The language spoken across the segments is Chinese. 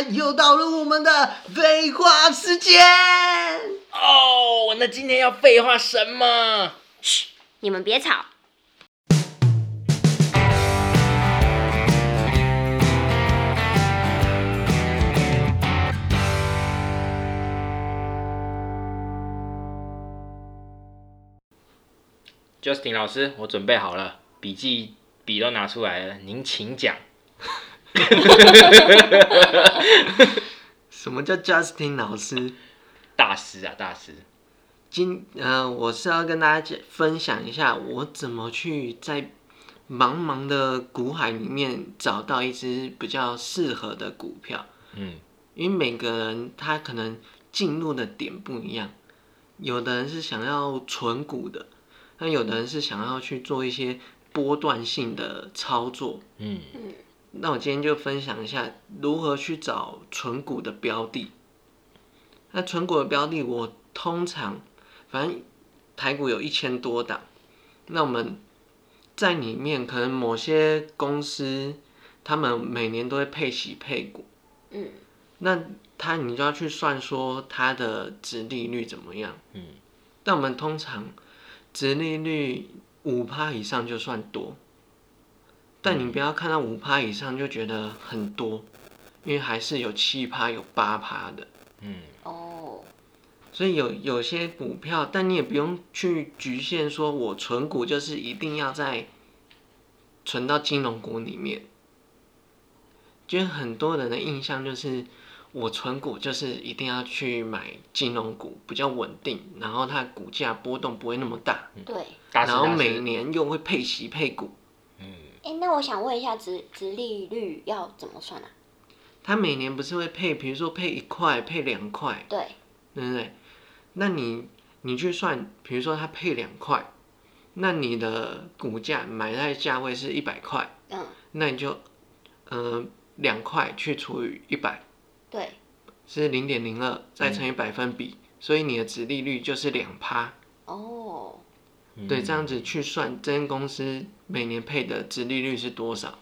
啦，又到了我们的废话时间。哦，那今天要废话什么？嘘，你们别吵。Justin 老师，我准备好了，笔记笔都拿出来了，您请讲。什么叫 Justin 老师？大师啊，大师。今呃，我是要跟大家分享一下我怎么去在茫茫的股海里面找到一只比较适合的股票。嗯，因为每个人他可能进入的点不一样，有的人是想要存股的，那有的人是想要去做一些波段性的操作。嗯，那我今天就分享一下如何去找存股的标的。那存股的标的，我通常反正台股有一千多档，那我们在里面可能某些公司，他们每年都会配息配股，嗯，那他你就要去算说它的值利率怎么样。嗯，但我们通常值利率五趴以上就算多，但你不要看到五趴以上就觉得很多，因为还是有七趴有八趴的。嗯，哦，所以有有些股票，但你也不用去局限说，我存股就是一定要在存到金融股里面。就是很多人的印象就是，我存股就是一定要去买金融股，比较稳定，然后它股价波动不会那么大，对。然后每年又会配息配股。哎，那我想问一下，值值利率要怎么算啊？它每年不是会配，比如说配一块、配两块，对，对不对？那你你去算，比如说它配两块，那你的股价买在价位是一百块，嗯，那你就呃两块去除以一百对，是零点零二，再乘以百分比，所以你的值利率就是两趴。哦，对，这样子去算，这间公司每年配的值利率是多少？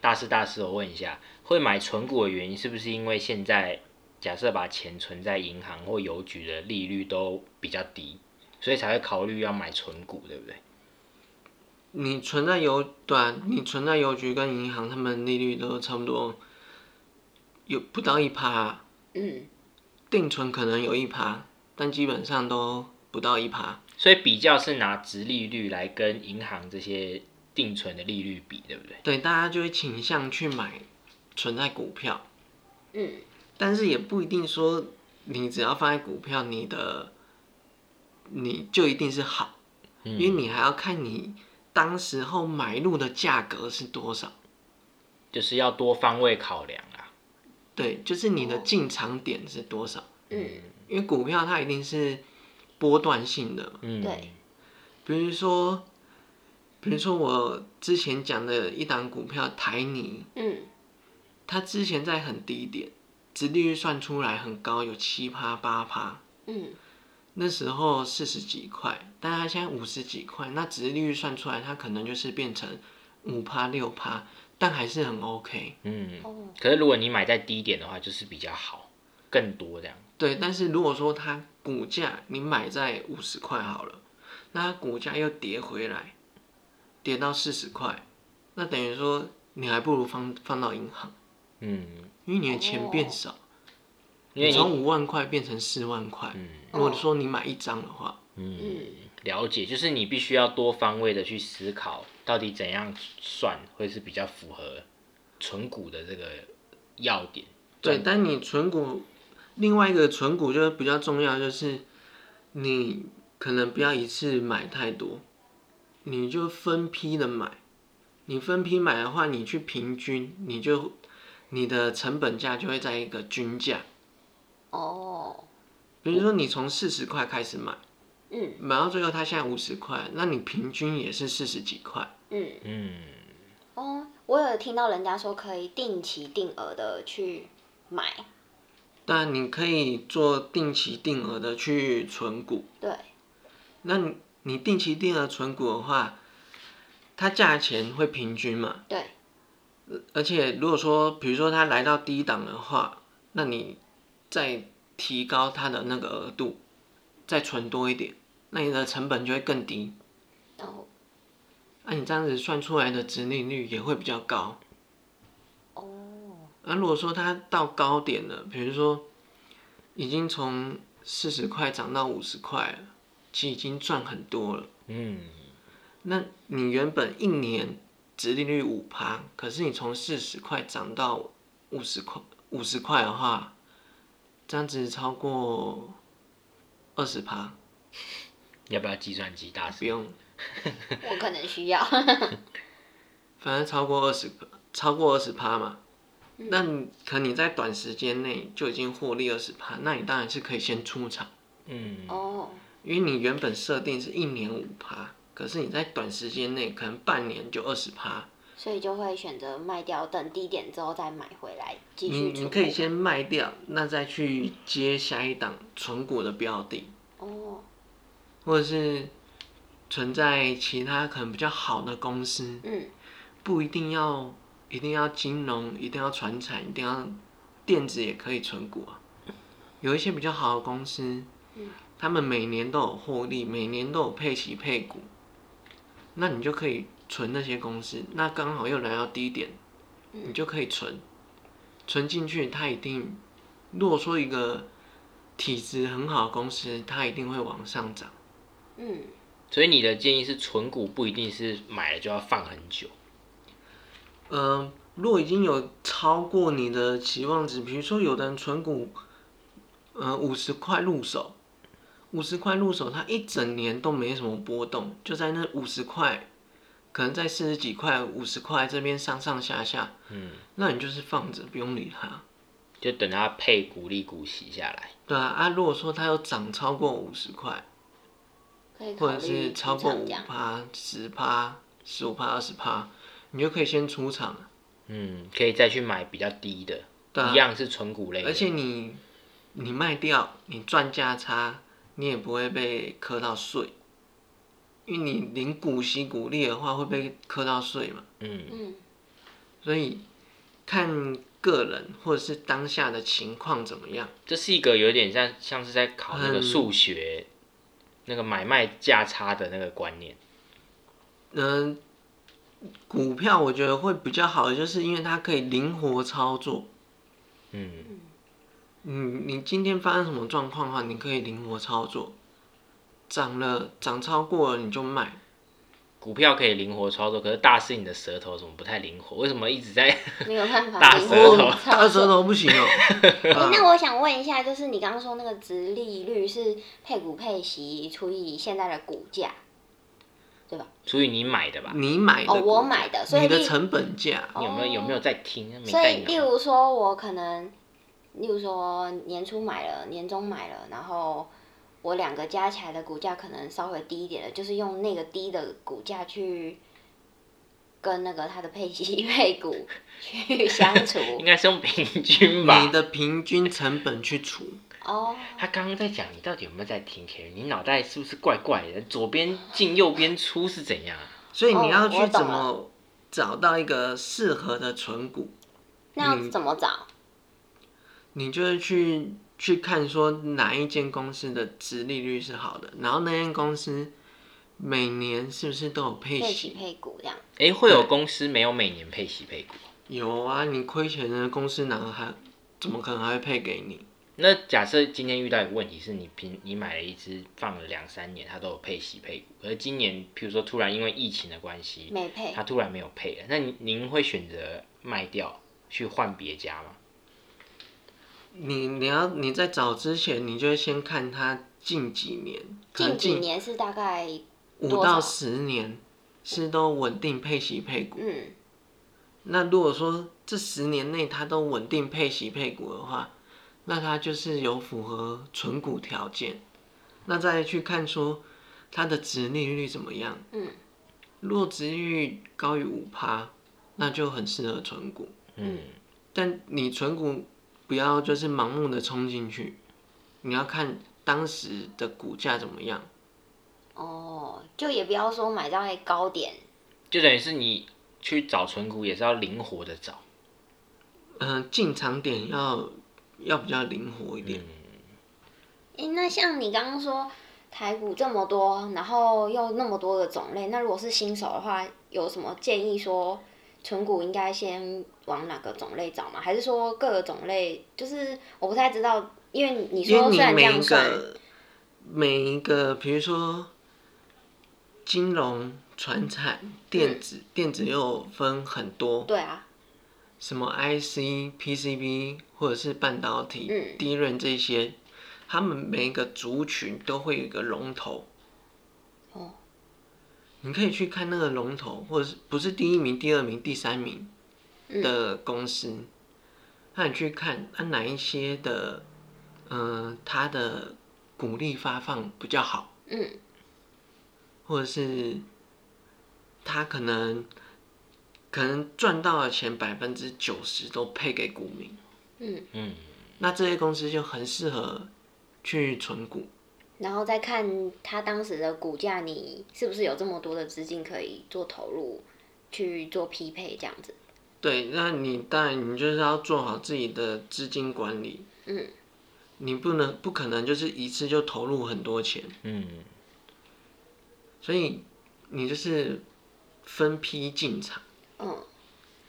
大师，大师，我问一下，会买存股的原因是不是因为现在假设把钱存在银行或邮局的利率都比较低，所以才会考虑要买存股，对不对？你存在邮对、啊，你存在邮局跟银行，他们利率都差不多，有不到一趴啊、嗯，定存可能有一趴，但基本上都不到一趴。所以比较是拿直利率来跟银行这些定存的利率比，对不对？对，大家就会倾向去买存在股票，嗯，但是也不一定说你只要放在股票，你的你就一定是好，因为你还要看你当时候买入的价格是多少。就是要多方位考量啊。对，就是你的进场点是多少，嗯，因为股票它一定是波段性的。嗯，对，比如说，比如说我之前讲的一档股票台泥，嗯，它之前在很低点，殖利率算出来很高，有七趴八趴，嗯，那时候四十几块，但它现在五十几块，那殖利率算出来，它可能就是变成五趴六趴，但还是很 OK。嗯，哦，可是如果你买在低点的话，就是比较好，更多这样。对，但是如果说它股价你买在五十块好了，那它股价又跌回来，跌到四十块，那等于说你还不如放放到银行，嗯，因为你的钱变少，因为你你从五万块变成四万块。嗯如果说你买一张的话，嗯嗯，了解，就是你必须要多方位的去思考，到底怎样算会是比较符合存股的这个要点。对，但你存股，另外一个存股就是比较重要，就是你可能不要一次买太多，你就分批的买。你分批买的话，你去平均，你就你的成本价就会在一个均价。哦，比如说你从四十块开始买，嗯买到最后它现在五十块，那你平均也是四十几块。嗯，嗯，哦，我有听到人家说可以定期定额的去买，但你可以做定期定额的去存股。对，那你你定期定额存股的话，它价钱会平均嘛？对，而且如果说，比如说它来到低档的话，那你再提高它的那个额度，再存多一点，那你的成本就会更低。哦那、你这样子算出来的值利率也会比较高。哦，那、如果说它到高点了，比如说已经从四十块涨到五十块了，其实已经赚很多了。嗯，那你原本一年殖利率五趴，可是你从四十块涨到五十块，五十块的话，这样子超过二十趴，要不要计算机大师？不用，我可能需要。反正超过二十，超过二十趴嘛。嗯。那你可你在短时间内就已经获利二十趴，那你当然是可以先出场，嗯，哦，因为你原本设定是一年五趴，可是你在短时间内可能半年就二十趴，所以就会选择卖掉，等低点之后再买回来继你续存股你可以先卖掉，那再去接下一档存股的标的。哦，或者是存在其他可能比较好的公司，嗯。不一定要一定要金融，一定要传产，一定要电子也可以存股啊。有一些比较好的公司，他们每年都有获利，每年都有配息配股，那你就可以存那些公司，那刚好又来到低点，你就可以存，存进去，它一定，如果说一个体质很好的公司，它一定会往上涨。嗯，所以你的建议是存股不一定是买了就要放很久。嗯，如果已经有超过你的期望值，比如说有的人存股，呃，五十块入手，五十块入手，它一整年都没什么波动，就在那五十块，可能在四十几块、五十块这边上上下下，嗯，那你就是放着，不用理它。就等它配股利股息下来。对啊，啊，如果说它有涨超过五十块，可以考或者是超过五。趴、十趴、十五趴、二十趴，你就可以先出场。嗯，可以再去买比较低的，对啊一样是纯股类的。而且你你卖掉，你赚价差，你也不会被磕到税，因为你领股息股利的话会被磕到税嘛，嗯，嗯，所以看个人或者是当下的情况怎么样。这是一个有点像像是在考那个嗯数学，那个买卖价差的那个观念。嗯、股票我觉得会比较好的，就是因为它可以灵活操作。嗯，嗯，你今天发生什么状况的话，你可以灵活操作，涨了涨超过了你就卖。股票可以灵活操作，可是大师你的舌头怎么不太灵活？为什么一直在？没有办法大灵活舌头操大舌。头不行哦、那我想问一下，就是你刚刚说那个值利率是配股配息除以现在的股价，对吧？除以你买的吧？你买的哦，我买的，所以你的成本价，你有没有有没有在听？没所以，例。如说，我可能，例如说年初买了，年终买了，然后我两个加起来的股价可能稍微低一点的，就是用那个低的股价去跟那个它的配息配股去相处。应该是用平均吧你？的平均成本去除。哦，他刚刚在讲，你到底有没有在听？你脑袋是不是怪怪的？左边进右边出是怎样啊？所以你要去怎么找到一个适合的存股？那要怎么找？你就是去去看说哪一间公司的殖利率是好的，然后那间公司每年是不是都有配配息息？配股这样。哎、会有公司没有每年配息配股？有啊，你亏钱的公司哪还怎么可能还会配给你？那假设今天遇到一个问题是你平你买了一只放了两三年，它都有配息配股，而今年譬如说突然因为疫情的关系，没配它突然没有配了，那您您会选择卖掉去换别家吗？你你要你在找之前，你就会先看它近几年，可能近几年是大概五多少到十年是都稳定配息配股。嗯那如果说这十年内它都稳定配息配股的话，那它就是有符合存股条件。那再去看说它的值利率怎么样。嗯，如果值利率高于五趴，那就很适合存股。嗯，但你存股不要就是盲目的冲进去，你要看当时的股价怎么样。哦，就也不要说买在高点。就等于是你去找存股也是要灵活的找。嗯、进场点要要比较灵活一点。诶，那像你刚刚说台股这么多，然后又那么多的种类，那如果是新手的话，有什么建议说存股应该先往哪个种类找吗？还是说各个种类？就是我不太知道，因为你说虽然这你每一样算，个每一个，比如说金融、船产、电子，电子又分很多，对啊，什么 IC、PCB 或者是半导体、嗯。低润这些，他们每一个族群都会有一个龙头。哦，你可以去看那个龙头，或者是不是第一名、第二名、第三名的公司，那你去看啊哪一些的，嗯、它的股利发放比较好，嗯，或者是它可能可能赚到的钱百分之九十都配给股民，嗯嗯，那这些公司就很适合去存股。然后再看它当时的股价，你是不是有这么多的资金可以做投入去做匹配这样子？对，那你当然你就是要做好自己的资金管理，嗯，你不能不可能就是一次就投入很多钱，嗯，所以你就是分批进场。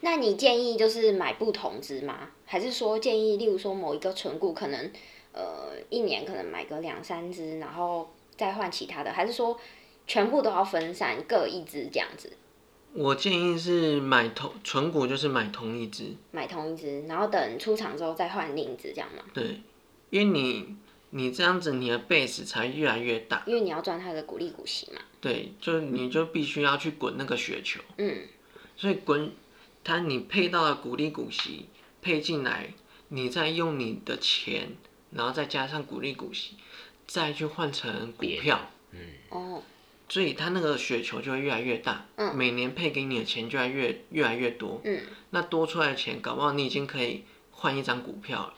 嗯，那你建议就是买不同只吗？还是说建议，例如说某一个存股可能呃一年可能买个两三只，然后再换其他的？还是说全部都要分散各一只这样子？我建议是买同纯股，就是买同一只，买同一只，然后等出厂之后再换另一只，这样吗？对，因为你你这样子你的 base 才越来越大，因为你要赚它的股利股息嘛。对，就你就必须要去滚那个雪球，嗯所以滚它你配到了股利股息配进来，你再用你的钱，然后再加上股利股息，再去换成股票，嗯，哦，所以它那个雪球就会越来越大，嗯。每年配给你的钱就会越越来越多，嗯，那多出来的钱，搞不好你已经可以换一张股票了，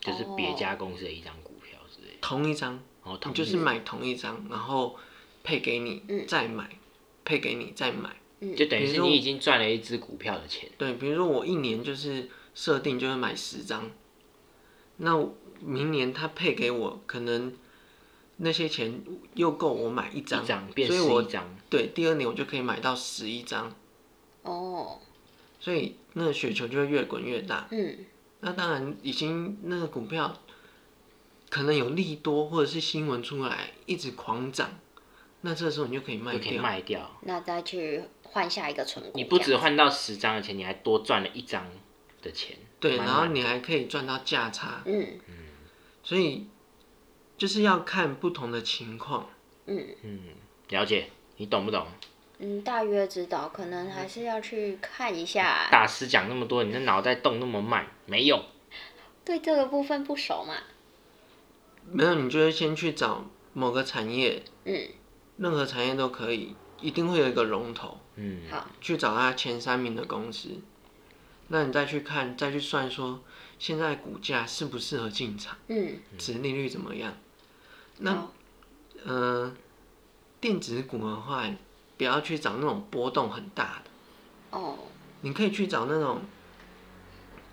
就是别家公司的一张股票之类的。同一张，然后同你就是买同一张，然后配给你，嗯。再买，配给你再买，就等于说是你已经赚了一只股票的钱。对，比如说我一年就是设定就是买十张，那明年他配给我可能那些钱又够我买一张，一张变所以我十一张，对第二年我就可以买到十一张，哦，所以那个雪球就会越滚越大。嗯那当然，已经那个股票可能有利多或者是新闻出来一直狂涨，那这时候你就可以卖就可以掉。卖掉。那再去换下一个存股。你不这样只换到十张的钱，你还多赚了一张的钱。对，然后你还可以赚到价差，嗯所以就是要看不同的情况。嗯嗯，了解，你懂不懂？嗯，大约知道，可能还是要去看一下。大师讲那么多，你的脑袋动那么慢，没用。对这个部分不熟嘛？没有，你就会先去找某个产业，嗯，任何产业都可以，一定会有一个龙头，嗯，好，去找它前三名的公司。那你再去看，再去算说现在股价适不适合进场，嗯。值利率怎么样？那好呃，电子股的话，不要去找那种波动很大的，哦，你可以去找那种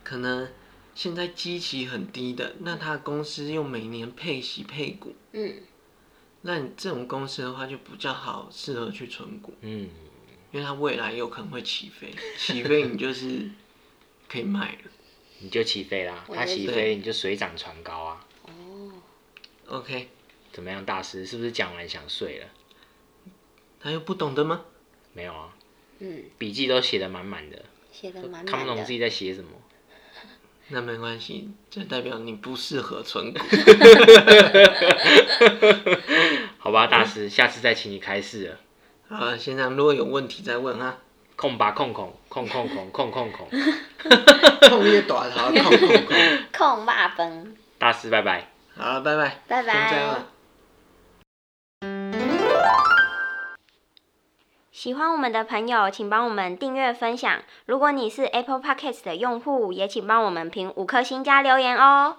可能现在基期很低的，那它公司又每年配息配股，嗯那你这种公司的话就比较好适合去存股，嗯，因为它未来有可能会起飞，起飞你就是可以卖了。你就起飞啦。它起飞，你就水涨船高啊。哦，OK，怎么样，大师？是不是讲完想睡了？他又不懂的吗？没有啊，嗯，笔记都写的满满的，写的满看不。懂自己在写什么。那没关系，这代表你不适合存股。好吧，大师，下次再请你开示了。好了，现在如果有问题再问啊。控吧空空 空空空空空空，控越短好，控控控。控霸分，大师拜拜。好拜，拜拜。拜先这样拜了。喜欢我们的朋友，请帮我们订阅分享。如果你是 Apple Podcast 的用户，也请帮我们评五颗星加留言哦。